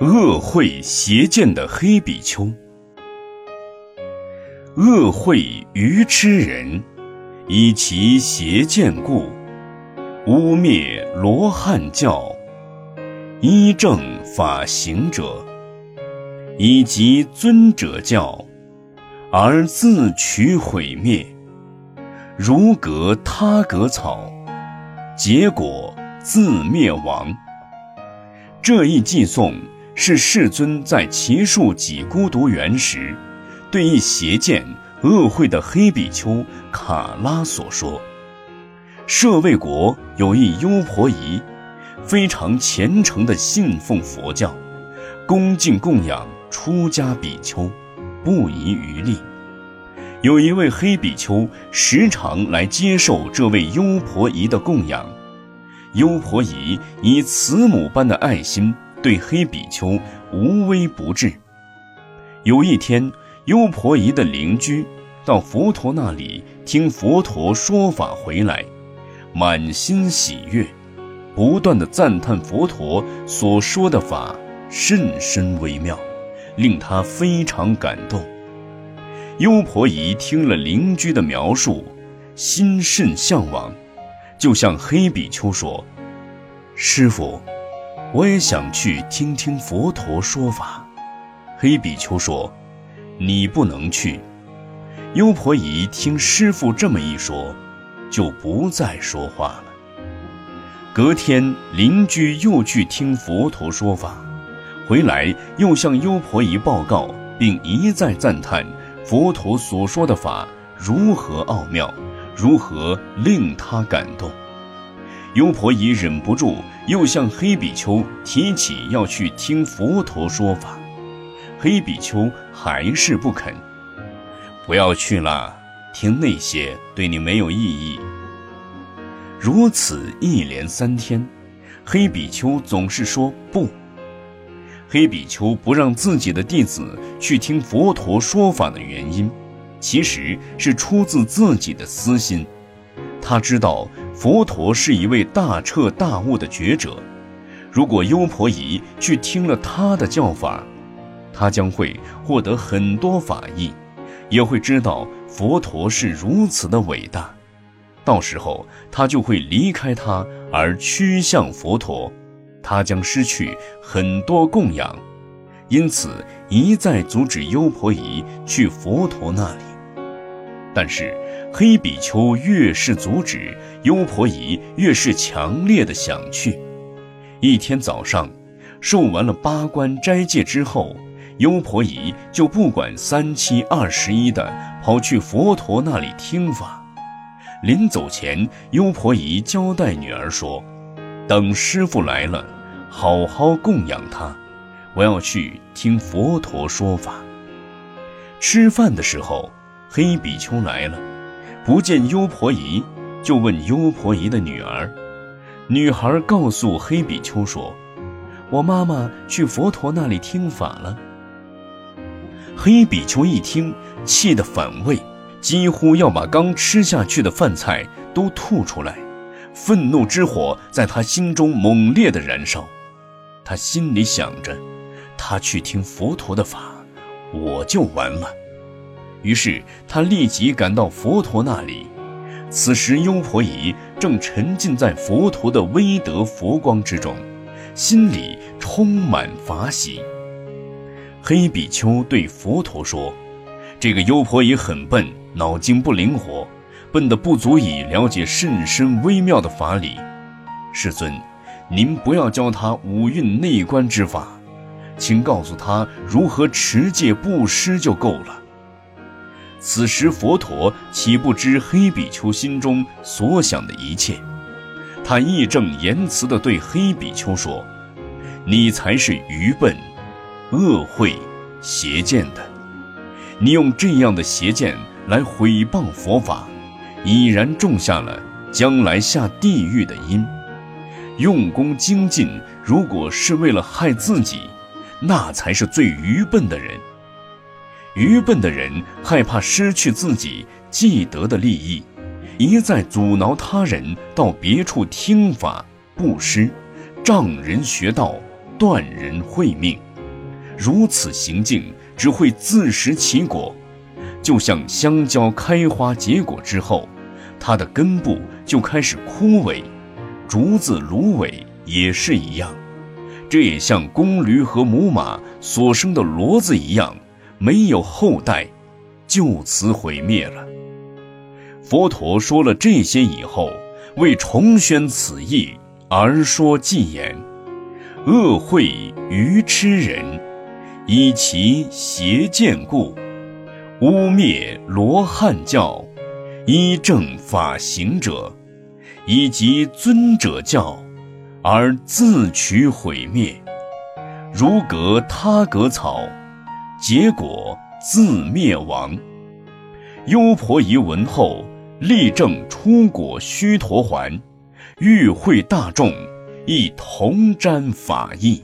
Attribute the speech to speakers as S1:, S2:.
S1: 恶会邪见的黑比丘，恶会愚痴人，以其邪见故，污蔑罗汉教，依正法行者，以及尊者教，而自取毁灭，如隔他隔草，结果自灭亡。这一寄颂。是世尊在奇树几孤独园时，对一邪见恶慧的黑比丘卡拉所说。舍卫国有一优婆夷，非常虔诚地信奉佛教，恭敬供养出家比丘，不遗余力。有一位黑比丘时常来接受这位优婆夷的供养，优婆夷以慈母般的爱心。对黑比丘无微不至。有一天，优婆夷的邻居到佛陀那里听佛陀说法回来，满心喜悦，不断的赞叹佛陀所说的法甚深微妙，令他非常感动。优婆夷听了邻居的描述，心甚向往，就向黑比丘说：“师傅。”我也想去听听佛陀说法。黑比丘说：“你不能去。”优婆夷听师傅这么一说，就不再说话了。隔天，邻居又去听佛陀说法，回来又向优婆夷报告，并一再赞叹佛陀所说的法如何奥妙，如何令他感动。优婆夷忍不住，又向黑比丘提起要去听佛陀说法。黑比丘还是不肯，不要去了，听那些对你没有意义。如此一连三天，黑比丘总是说不。黑比丘不让自己的弟子去听佛陀说法的原因，其实是出自自己的私心。他知道佛陀是一位大彻大悟的觉者，如果优婆夷去听了他的教法，他将会获得很多法益，也会知道佛陀是如此的伟大。到时候他就会离开他而趋向佛陀，他将失去很多供养，因此一再阻止优婆夷去佛陀那里。但是。黑比丘越是阻止，优婆夷越是强烈的想去。一天早上，受完了八关斋戒之后，优婆夷就不管三七二十一的跑去佛陀那里听法。临走前，优婆夷交代女儿说：“等师傅来了，好好供养他。我要去听佛陀说法。”吃饭的时候，黑比丘来了。不见优婆夷，就问优婆夷的女儿。女孩告诉黑比丘说：“我妈妈去佛陀那里听法了。”黑比丘一听，气得反胃，几乎要把刚吃下去的饭菜都吐出来，愤怒之火在他心中猛烈的燃烧。他心里想着：“他去听佛陀的法，我就完了。”于是他立即赶到佛陀那里。此时优婆夷正沉浸在佛陀的威德佛光之中，心里充满法喜。黑比丘对佛陀说：“这个优婆夷很笨，脑筋不灵活，笨得不足以了解甚深微妙的法理。世尊，您不要教他五蕴内观之法，请告诉他如何持戒布施就够了。”此时，佛陀岂不知黑比丘心中所想的一切？他义正言辞地对黑比丘说：“你才是愚笨、恶慧、邪见的。你用这样的邪见来毁谤佛法，已然种下了将来下地狱的因。用功精进，如果是为了害自己，那才是最愚笨的人。”愚笨的人害怕失去自己既得的利益，一再阻挠他人到别处听法布施，障人学道，断人慧命。如此行径只会自食其果，就像香蕉开花结果之后，它的根部就开始枯萎；竹子芦苇也是一样，这也像公驴和母马所生的骡子一样，没有后代，就此毁灭了。佛陀说了这些以后，为重宣此意而说偈言：“恶慧愚痴人，以其邪见故，污蔑罗汉教，依正法行者，以及尊者教，而自取毁灭，如隔他革草，结果自灭亡。”优婆夷闻后。立正出果须陀环，欲会大众，亦同沾法义。